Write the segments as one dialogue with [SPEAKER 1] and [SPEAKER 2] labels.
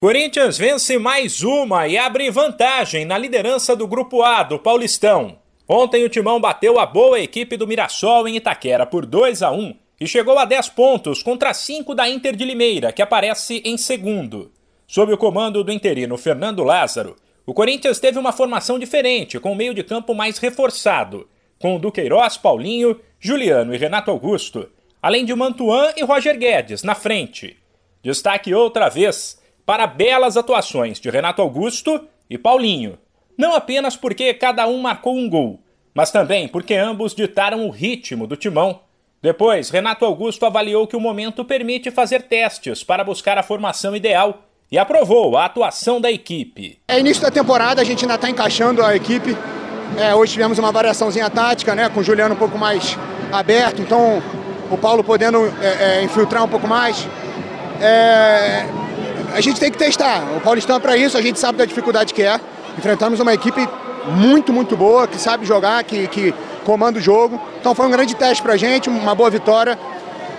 [SPEAKER 1] Corinthians vence mais uma e abre vantagem na liderança do Grupo A do Paulistão. Ontem o Timão bateu a boa equipe do Mirassol em Itaquera por 2 a 1 e chegou a 10 pontos contra 5 da Inter de Limeira, que aparece em segundo. Sob o comando do interino Fernando Lázaro, o Corinthians teve uma formação diferente, com o meio de campo mais reforçado, com Duqueiroz, Paulinho, Juliano e Renato Augusto, além de Mantuan e Roger Guedes na frente. Destaque outra vez para belas atuações de Renato Augusto e Paulinho. Não apenas porque cada um marcou um gol, mas também porque ambos ditaram o ritmo do timão. Depois, Renato Augusto avaliou que o momento permite fazer testes para buscar a formação ideal e aprovou a atuação da equipe.
[SPEAKER 2] É início da temporada, a gente ainda está encaixando a equipe. É, hoje tivemos uma variaçãozinha tática, né, com o Juliano um pouco mais aberto, então o Paulo podendo é, é, infiltrar um pouco mais. É, a gente tem que testar. O Paulistão é para isso, a gente sabe da dificuldade que é. Enfrentamos uma equipe muito, muito boa, que sabe jogar, que, que comanda o jogo. Então foi um grande teste para a gente, uma boa vitória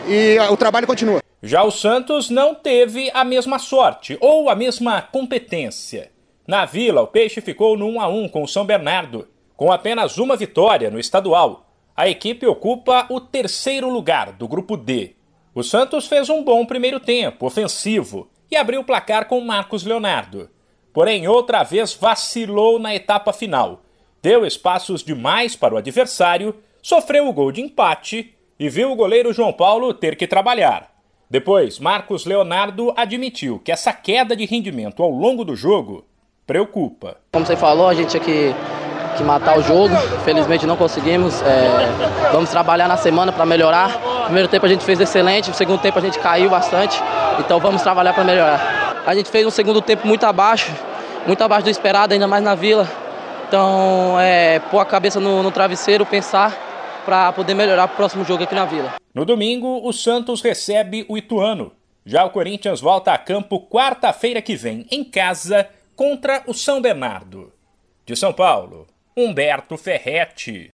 [SPEAKER 2] e o trabalho continua.
[SPEAKER 1] Já o Santos não teve a mesma sorte ou a mesma competência. Na Vila, o Peixe ficou no 1 a 1 com o São Bernardo, com apenas uma vitória no estadual. A equipe ocupa o terceiro lugar do grupo D. O Santos fez um bom primeiro tempo, ofensivo, e abriu o placar com Marcos Leonardo. Porém, outra vez vacilou na etapa final. Deu espaços demais para o adversário, sofreu o gol de empate e viu o goleiro João Paulo ter que trabalhar. Depois, Marcos Leonardo admitiu que essa queda de rendimento ao longo do jogo preocupa.
[SPEAKER 3] Como você falou, a gente aqui que matar o jogo. Felizmente não conseguimos. É, vamos trabalhar na semana para melhorar. Primeiro tempo a gente fez excelente, no segundo tempo a gente caiu bastante. Então vamos trabalhar para melhorar. A gente fez um segundo tempo muito abaixo, muito abaixo do esperado, ainda mais na vila. Então é pôr a cabeça no, no travesseiro, pensar para poder melhorar para o próximo jogo aqui na vila.
[SPEAKER 1] No domingo, o Santos recebe o Ituano. Já o Corinthians volta a campo quarta-feira que vem, em casa, contra o São Bernardo. De São Paulo, Humberto Ferretti.